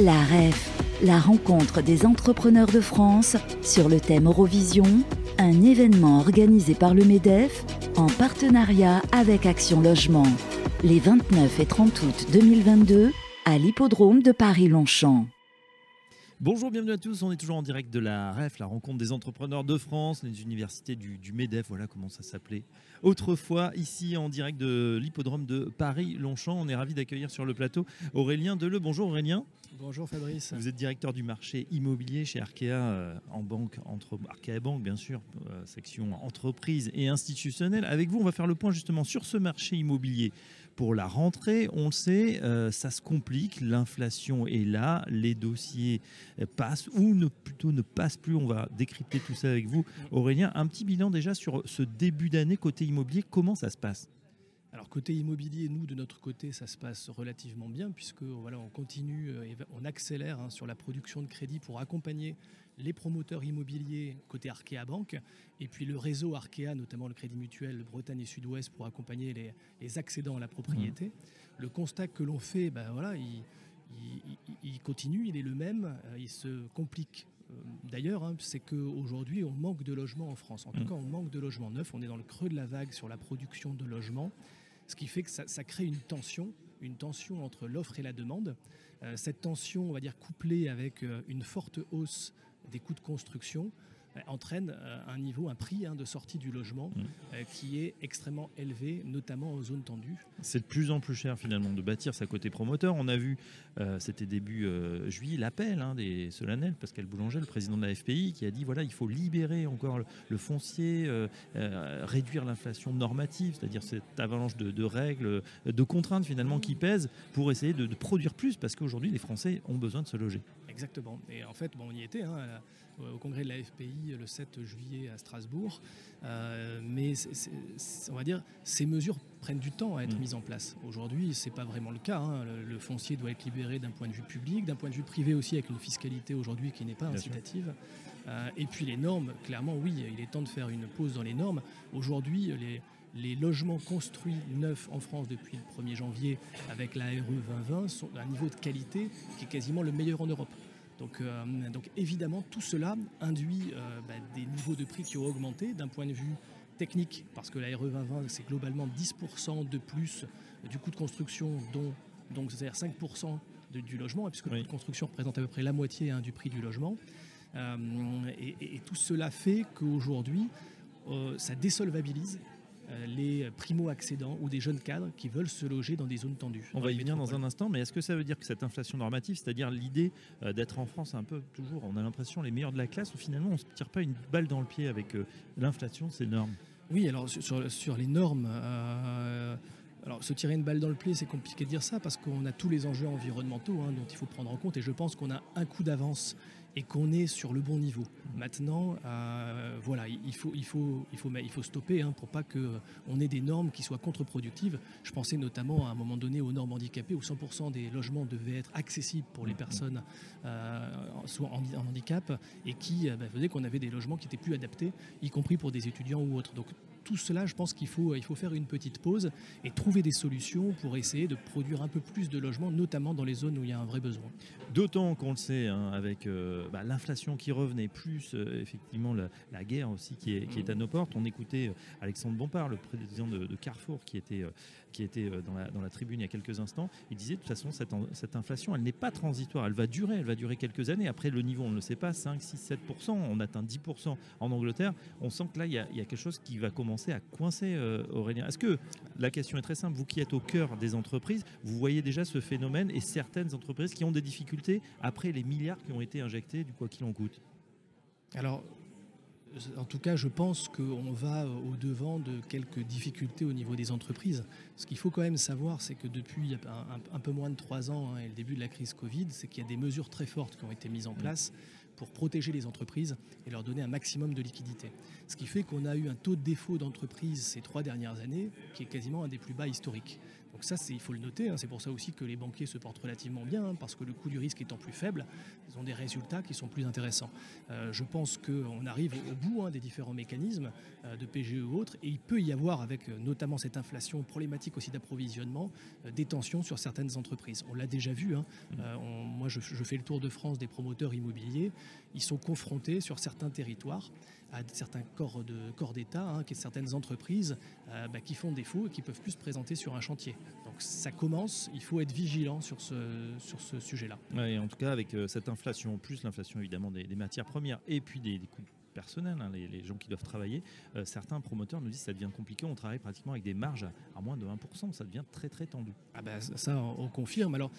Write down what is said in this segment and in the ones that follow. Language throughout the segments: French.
La REF, la rencontre des entrepreneurs de France sur le thème Eurovision, un événement organisé par le MEDEF en partenariat avec Action Logement, les 29 et 30 août 2022 à l'hippodrome de Paris-Longchamp. Bonjour, bienvenue à tous. On est toujours en direct de la REF, la rencontre des entrepreneurs de France, les universités du, MEDEF, voilà comment ça s'appelait autrefois, ici en direct de l'hippodrome de Paris-Longchamp. On est ravi d'accueillir sur le plateau Aurélien Deleu. Bonjour Aurélien. Bonjour Fabrice. Vous êtes directeur du marché immobilier chez Arkea euh, en banque, entre Arkea Banque bien sûr, euh, section entreprise et institutionnelle. Avec vous, on va faire le point justement sur ce marché immobilier pour la rentrée, on le sait, euh, ça se complique, l'inflation est là, les dossiers euh, passent ou plutôt ne passent plus. On va décrypter tout ça avec vous, Aurélien. Un petit bilan déjà sur ce début d'année côté immobilier, comment ça se passe? Alors côté immobilier, nous de notre côté, ça se passe relativement bien puisque voilà, on continue euh, et on accélère hein, sur la production de crédit pour accompagner les promoteurs immobiliers côté Arkea Banque et puis le réseau Arkea, notamment le Crédit Mutuel Bretagne et Sud-Ouest pour accompagner les, les, accédants à la propriété. Mmh. Le constat que l'on fait, ben voilà, il, il, continue, il est le même, euh, il se complique euh, d'ailleurs, hein, c'est qu'aujourd'hui, on manque de logements en France. En tout mmh. cas, on manque de logements neufs. On est dans le creux de la vague sur la production de logements ce qui fait que ça, crée une tension, une tension entre l'offre et la demande. Euh, cette tension, on va dire, couplée avec euh, une forte hausse des coûts de construction, entraîne euh, un niveau, un prix hein, de sortie du logement mmh. euh, qui est extrêmement élevé, notamment en zone tendue. C'est de plus en plus cher finalement de bâtir sa côté promoteur. On a vu, c'était début juillet, l'appel hein, des solennels, Pascal Boulanger, le président de la FPI, qui a dit voilà, il faut libérer encore le, foncier, réduire l'inflation normative, c'est-à-dire cette avalanche de, règles, de contraintes finalement qui pèsent pour essayer de, produire plus, parce qu'aujourd'hui les Français ont besoin de se loger. Exactement. Et en fait, bon, on y était hein, au congrès de la FPI le 7 juillet à Strasbourg. Euh, mais on va dire, ces mesures prennent du temps à être mm. mises en place. Aujourd'hui, ce n'est pas vraiment le cas. Hein. Le, foncier doit être libéré d'un point de vue public, d'un point de vue privé aussi, avec une fiscalité aujourd'hui qui n'est pas incitative. Euh, et puis les normes, clairement, oui, il est temps de faire une pause dans les normes. Aujourd'hui, les, les logements construits neufs en France depuis le 1er janvier avec la RE 2020 sont d'un niveau de qualité qui est quasiment le meilleur en Europe. Donc, euh, donc évidemment, tout cela induit euh, bah, des niveaux de prix qui ont augmenté d'un point de vue technique, parce que la RE 2020, c'est globalement 10% de plus du coût de construction, dont donc c'est-à-dire 5% du logement, puisque le coût de construction représente à peu près la moitié hein, du prix du logement. Euh, et, tout cela fait qu'aujourd'hui, ça désolvabilise les primo-accédants ou des jeunes cadres qui veulent se loger dans des zones tendues. On va y venir dans un instant, mais est-ce que ça veut dire que cette inflation normative, c'est-à-dire l'idée euh, d'être en France un peu toujours, on a l'impression les meilleurs de la classe, ou finalement on ne se tire pas une balle dans le pied avec euh, l'inflation, ces normes? Oui, alors sur, les normes, alors se tirer une balle dans le pied, c'est compliqué de dire ça parce qu'on a tous les enjeux environnementaux hein, dont il faut prendre en compte et je pense qu'on a un coup d'avance et qu'on est sur le bon niveau. Maintenant, euh, voilà, il faut, il faut, il faut, il faut stopper hein, pour pas qu'on ait des normes qui soient contre-productives. Je pensais notamment à un moment donné aux normes handicapées où 100% des logements devaient être accessibles pour les personnes euh, soit en, handicap et qui euh, bah, faisaient qu'on avait des logements qui étaient plus adaptés, y compris pour des étudiants ou autres. Donc tout cela, je pense qu'il faut, il faut faire une petite pause et trouver des solutions pour essayer de produire un peu plus de logements, notamment dans les zones où il y a un vrai besoin. D'autant qu'on le sait, hein, avec euh, bah, l'inflation qui revenait, plus euh, effectivement la, guerre aussi qui est, qui est, à nos portes. On écoutait euh, Alexandre Bompard, le président de, Carrefour, qui était, qui était dans, la, dans la tribune il y a quelques instants. Il disait de toute façon, cette, cette inflation, elle n'est pas transitoire, elle va durer, elle va durer quelques années. Après, le niveau, on ne le sait pas, 5, 6, 7%, on atteint 10% en Angleterre. On sent que là, il y, a, il y a quelque chose qui va commencer à coincer, euh, Aurélien Est-ce que, la question est très simple, vous qui êtes au cœur des entreprises, vous voyez déjà ce phénomène et certaines entreprises qui ont des difficultés après les milliards qui ont été injectés du quoi qu'il en coûte? Alors, en tout cas, je pense qu'on va au-devant de quelques difficultés au niveau des entreprises. Ce qu'il faut quand même savoir, c'est que depuis un, peu moins de trois ans hein, et le début de la crise Covid, c'est qu'il y a des mesures très fortes qui ont été mises en mmh. place pour protéger les entreprises et leur donner un maximum de liquidité. Ce qui fait qu'on a eu un taux de défaut d'entreprise ces trois dernières années qui est quasiment un des plus bas historiques. Donc ça, il faut le noter. Hein. C'est pour ça aussi que les banquiers se portent relativement bien, hein, parce que le coût du risque étant plus faible, ils ont des résultats qui sont plus intéressants. Euh, je pense qu'on arrive au bout hein, des différents mécanismes euh, de PGE ou autres, et il peut y avoir, avec euh, notamment cette inflation problématique aussi d'approvisionnement, des tensions sur certaines entreprises. On l'a déjà vu. moi, je, je, fais le tour de France des promoteurs immobiliers. Ils sont confrontés sur certains territoires à certains corps de corps d'État, hein, certaines entreprises euh, bah, qui font défaut et qui peuvent plus se présenter sur un chantier. Donc ça commence, il faut être vigilant sur ce, sur ce sujet-là. En tout cas, avec euh, cette inflation, plus l'inflation évidemment des, matières premières et puis des coûts personnel, hein, les, gens qui doivent travailler, euh, certains promoteurs nous disent que ça devient compliqué, on travaille pratiquement avec des marges à, moins de 1%, ça devient très très tendu. Ah ben, ça, on, confirme. Alors,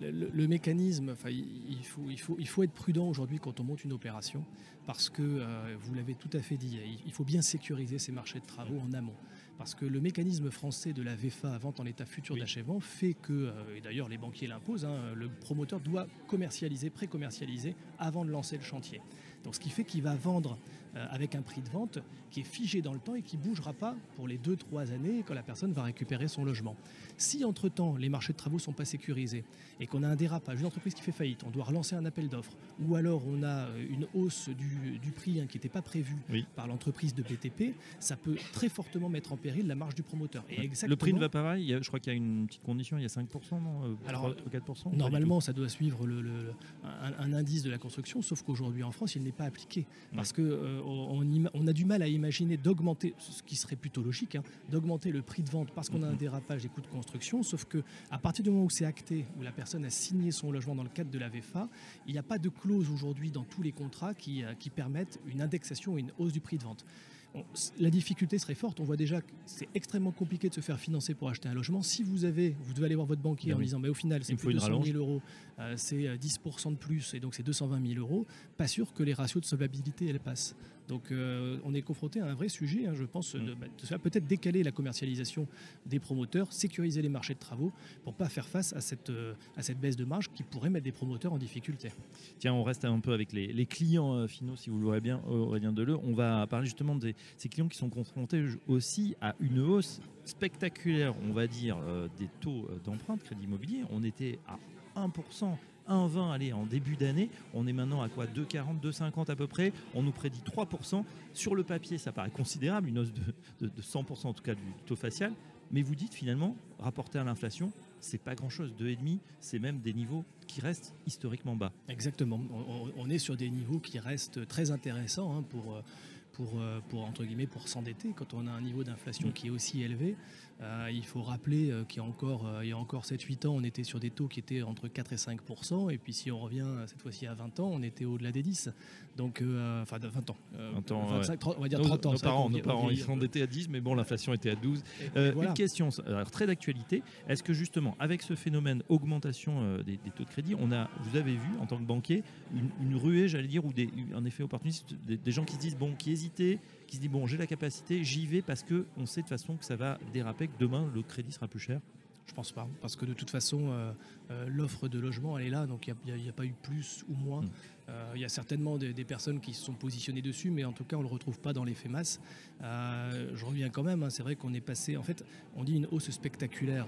le, mécanisme, il, faut, il, faut, il faut être prudent aujourd'hui quand on monte une opération, parce que, euh, vous l'avez tout à fait dit, il faut bien sécuriser ces marchés de travaux en amont parce que le mécanisme français de la VFA, vente en état futur d'achèvement, fait que, euh, et d'ailleurs les banquiers l'imposent, hein, le promoteur doit commercialiser, pré-commercialiser avant de lancer le chantier. Donc ce qui fait qu'il va vendre euh, avec un prix de vente qui est figé dans le temps et qui ne bougera pas pour les 2-3 années quand la personne va récupérer son logement. Si entre-temps les marchés de travaux ne sont pas sécurisés et qu'on a un dérapage, une entreprise qui fait faillite, on doit relancer un appel d'offres, ou alors on a euh, une hausse du, prix hein, qui n'était pas prévue par l'entreprise de BTP, ça peut très fortement mettre en péril la marge du promoteur. Et Le prix ne va pas pareil, je crois qu'il y a une petite condition, il y a 5%, non euh, Alors, 4% Normalement, ça doit suivre le, un, indice de la construction, sauf qu'aujourd'hui en France, il n'est pas appliqué. Parce qu'on euh, on, a du mal à imaginer d'augmenter, ce qui serait plutôt logique, hein, d'augmenter le prix de vente parce qu'on a un dérapage des coûts de construction, sauf que à partir du moment où c'est acté, où la personne a signé son logement dans le cadre de la VFA, il n'y a pas de clause aujourd'hui dans tous les contrats qui, euh, qui permettent une indexation et une hausse du prix de vente la difficulté serait forte. On voit déjà que c'est extrêmement compliqué de se faire financer pour acheter un logement. Si vous avez, vous devez aller voir votre banquier en disant, mais au final, c'est plus de 200 000 euros, euh, c'est 10% euh, de plus, et donc c'est 220 000 euros. Pas sûr que les ratios de solvabilité elles passent. Donc euh, on est confronté à un vrai sujet, hein, je pense, de, mm. bah, peut-être décaler la commercialisation des promoteurs, sécuriser les marchés de travaux pour pas faire face à cette, à cette baisse de marge qui pourrait mettre des promoteurs en difficulté. Tiens, on reste un peu avec les, clients finaux, si vous l'aurez bien, Aurélien Deleu. On va parler justement de ces clients qui sont confrontés aussi à une hausse spectaculaire, on va dire, des taux d'emprunt de crédit immobilier. On était à 1%. 1,20 allez, en début d'année. On est maintenant à quoi? 2,40, 2,50 à peu près. On nous prédit 3%. Sur le papier, ça paraît considérable, une hausse de, 100% en tout cas du taux facial. Mais vous dites finalement, rapporté à l'inflation, c'est pas grand-chose. 2,5, c'est même des niveaux qui restent historiquement bas. Exactement. On, est sur des niveaux qui restent très intéressants hein, pour, pour, pour, entre guillemets, pour s'endetter quand on a un niveau d'inflation mm. qui est aussi élevé. Euh, il faut rappeler euh, qu'il y a encore, euh, il y a encore 7-8 ans, on était sur des taux qui étaient entre 4 et 5% Et puis si on revient cette fois-ci à 20 ans, on était au-delà des 10. Donc, enfin, 20 ans. 20 ans 25, 30, on va dire 30 ans. Nos parents, nos parents ils s'endettaient à 10, mais bon, l'inflation était à 12. Une question, alors, très d'actualité. Est-ce que justement, avec ce phénomène augmentation des, taux de crédit, on a, vous avez vu en tant que banquier une, ruée, j'allais dire, ou des, un effet opportuniste, des, des gens qui se disent, bon, qui hésitaient qui se dit bon j'ai la capacité, j'y vais parce que on sait de toute façon que ça va déraper, que demain le crédit sera plus cher je pense pas, parce que de toute façon, euh, euh, l'offre de logement, elle est là, donc il n'y a, pas eu plus ou moins. Mm. Euh, il y a certainement des, personnes qui se sont positionnées dessus, mais en tout cas, on ne le retrouve pas dans l'effet masse. je reviens quand même, hein, c'est vrai qu'on est passé, en fait, on dit une hausse spectaculaire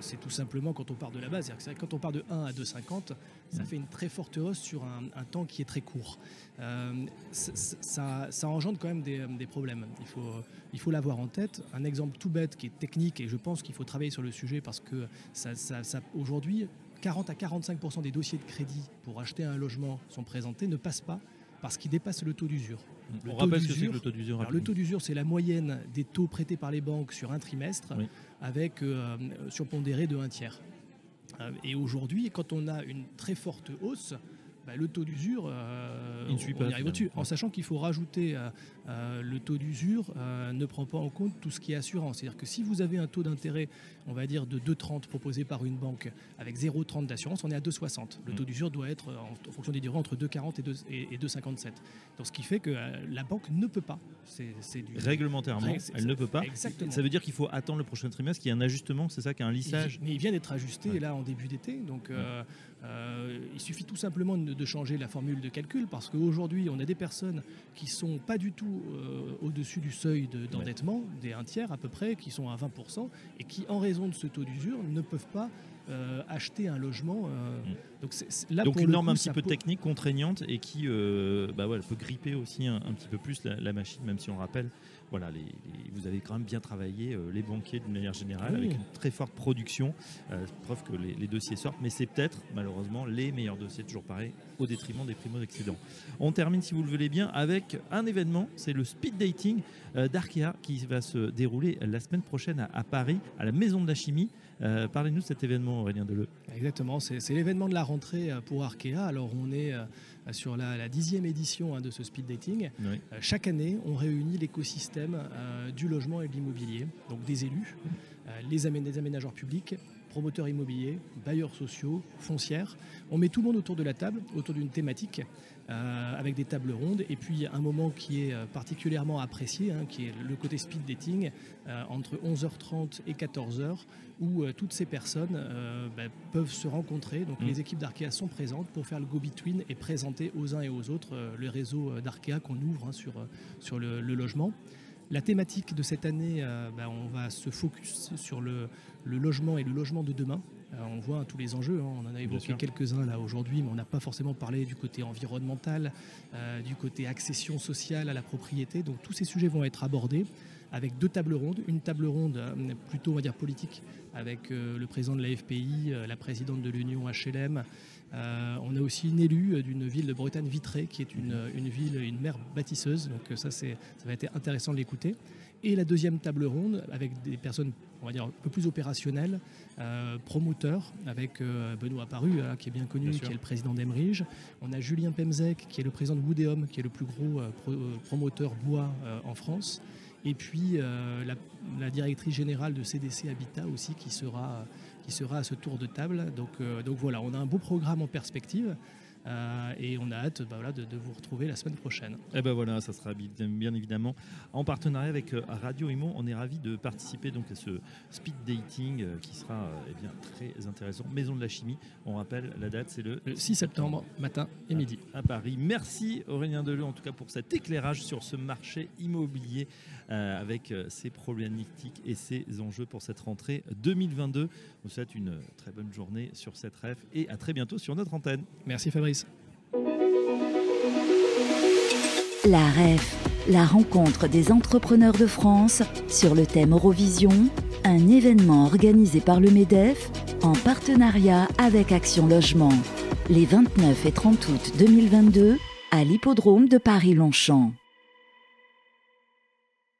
c'est tout simplement quand on part de la base. C'est-à-dire que quand on part de 1 à 2,50, ça fait une très forte hausse sur un, temps qui est très court. Euh, ça, engendre quand même des, problèmes. Il faut, il faut l'avoir en tête. Un exemple tout bête qui est technique, et je pense qu'il faut travailler sur le sujet parce que ça, aujourd'hui, 40 à 45% des dossiers de crédit pour acheter un logement sont présentés, ne passent pas parce qu'ils dépassent le taux d'usure. On rappelle ce que c'est le taux d'usure. Le taux d'usure, c'est la moyenne des taux prêtés par les banques sur un trimestre, avec euh, surpondéré de un tiers. Euh, et aujourd'hui, quand on a une très forte hausse, bah, le taux d'usure, euh, on, y arrive au-dessus. En sachant qu'il faut rajouter euh, euh, le taux d'usure ne prend pas en compte tout ce qui est assurance. C'est-à-dire que si vous avez un taux d'intérêt, on va dire de 2,30 proposé par une banque avec 0,30 d'assurance, on est à 2,60. Le mm. taux d'usure doit être, en, fonction des durées, entre 2,40 et 2,57. Donc ce qui fait que la banque ne peut pas. C'est, du... Réglementairement, elle ne peut pas. Exactement. Ça veut dire qu'il faut attendre le prochain trimestre, qu'il y a un ajustement, c'est ça, qu'il y a un lissage Mais il vient d'être ajusté là en début d'été. Donc mm. il suffit tout simplement de de, changer la formule de calcul parce qu'aujourd'hui, on a des personnes qui ne sont pas du tout au-dessus du seuil d'endettement, des un tiers à peu près, qui sont à 20%, et qui, en raison de ce taux d'usure, ne peuvent pas euh, acheter un logement. Euh, mm. Donc, là, donc une norme un petit peu technique, contraignante et qui euh, bah peut gripper aussi un, petit peu plus la, machine, même si on rappelle, voilà, les, vous avez quand même bien travaillé les banquiers d'une manière générale avec une très forte production, preuve que les, dossiers sortent, mais c'est peut-être malheureusement les meilleurs dossiers, toujours pareil, au détriment des primo-excédents. On termine, si vous le voulez bien, avec un événement, c'est le speed dating d'Arkea qui va se dérouler la semaine prochaine à, à Paris, à la Maison de la Chimie. Parlez-nous de cet événement Aurélien Deleu. Exactement, c'est l'événement de la rentrée euh, pour Arkea. Alors on est euh, sur la, dixième édition hein, de ce speed dating. Euh, chaque année, on réunit l'écosystème du logement et de l'immobilier, donc des élus, les, aménageurs publics, promoteurs immobiliers, bailleurs sociaux, foncières. On met tout le monde autour de la table, autour d'une thématique, euh, avec des tables rondes. Et puis un moment qui est euh, particulièrement apprécié, hein, qui est le côté speed dating, euh, entre 11h30 et 14h, où toutes ces personnes bah, peuvent se rencontrer. Donc mm. les équipes d'Arkea sont présentes pour faire le go-between et présenter aux uns et aux autres le réseau d'Arkea qu'on ouvre hein, sur, sur le, logement. La thématique de cette année, bah, on va se focus sur le, le logement et le logement de demain. Euh, on voit tous les enjeux, hein. on en a évoqué quelques-uns là aujourd'hui, mais on n'a pas forcément parlé du côté environnemental, euh, du côté accession sociale à la propriété. Donc tous ces sujets vont être abordés avec deux tables rondes. Une table ronde euh, plutôt, on va dire, politique, avec le président de la FPI, la présidente de l'Union HLM. on a aussi une élue d'une ville de Bretagne vitrée, qui est une, une ville, une mère bâtisseuse. Donc ça, ça va être intéressant de l'écouter. Et la deuxième table ronde avec des personnes, on va dire, un peu plus opérationnelles, euh, promoteurs, avec euh, Benoît Paru, hein, qui est bien connu, qui est le président d'Emerige. On a Julien Pemzek, qui est le président de Woodéum, qui est le plus gros euh, promoteur bois en France. Et puis la, directrice générale de CDC Habitat aussi, qui sera, qui sera à ce tour de table. Donc, donc voilà, on a un beau programme en perspective. Euh, et on a hâte bah, voilà, de, vous retrouver la semaine prochaine. Et eh ben voilà, ça sera bien évidemment en partenariat avec euh, Radio Imo. On est ravis de participer donc à ce speed dating euh, qui sera eh bien, très intéressant. Maison de la chimie, on rappelle la date, c'est le, 6 septembre, matin et midi. À, Paris. Merci Aurélien Deleu en tout cas pour cet éclairage sur ce marché immobilier avec ses problématiques et ses enjeux pour cette rentrée 2022. Vous souhaite une très bonne journée sur cette ref et à très bientôt sur notre antenne. Merci Fabrice. La REF, la rencontre des entrepreneurs de France sur le thème Eurovision, un événement organisé par le MEDEF en partenariat avec Action Logement, les 29 et 30 août 2022 à l'hippodrome de Paris-Longchamp.